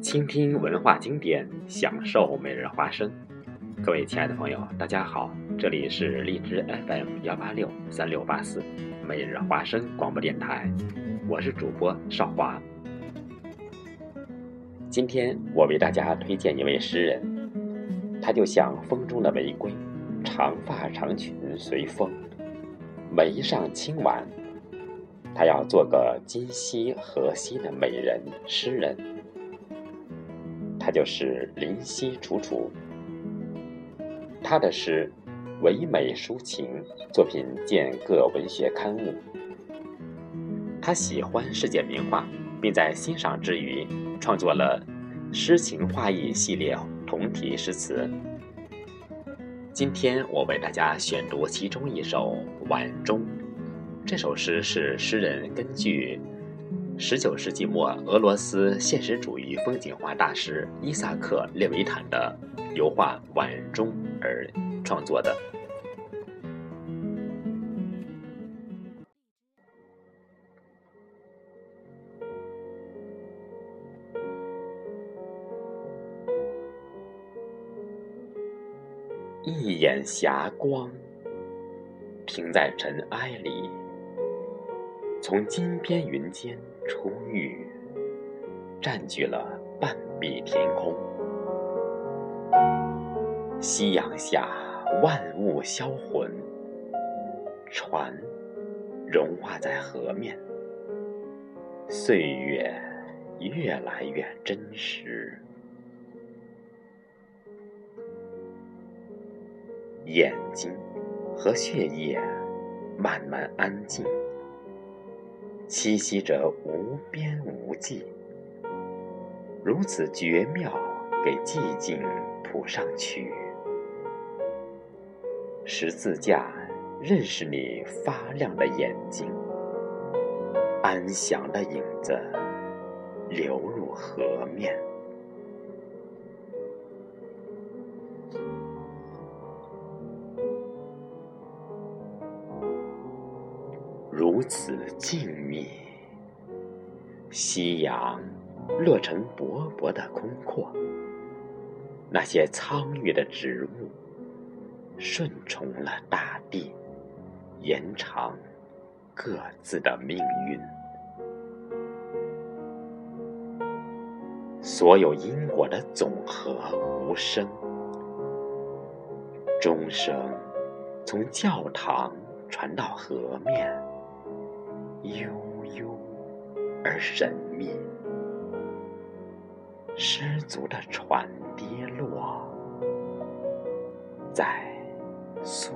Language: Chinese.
倾听文化经典，享受每日花生。各位亲爱的朋友，大家好，这里是荔枝 FM 幺八六三六八四每日花生广播电台，我是主播少华。今天我为大家推荐一位诗人，他就像风中的玫瑰，长发长裙随风，眉上清婉，他要做个今夕何夕的美人诗人。他就是林夕楚楚。他的诗唯美抒情，作品见各文学刊物。他喜欢世界名画，并在欣赏之余创作了《诗情画意》系列同题诗词。今天我为大家选读其中一首《晚钟》。这首诗是诗人根据。十九世纪末，俄罗斯现实主义风景画大师伊萨克·列维坦的油画《晚钟》而创作的。一眼霞光，停在尘埃里。从金边云间出狱，占据了半壁天空。夕阳下，万物销魂，船融化在河面。岁月越来越真实，眼睛和血液慢慢安静。栖息着无边无际，如此绝妙，给寂静谱上曲。十字架认识你发亮的眼睛，安详的影子流入河面，如此静谧。夕阳落成薄薄的空阔，那些苍郁的植物顺从了大地，延长各自的命运。所有因果的总和无声，钟声从教堂传到河面，悠悠。而神秘，失足的船跌落，在苏。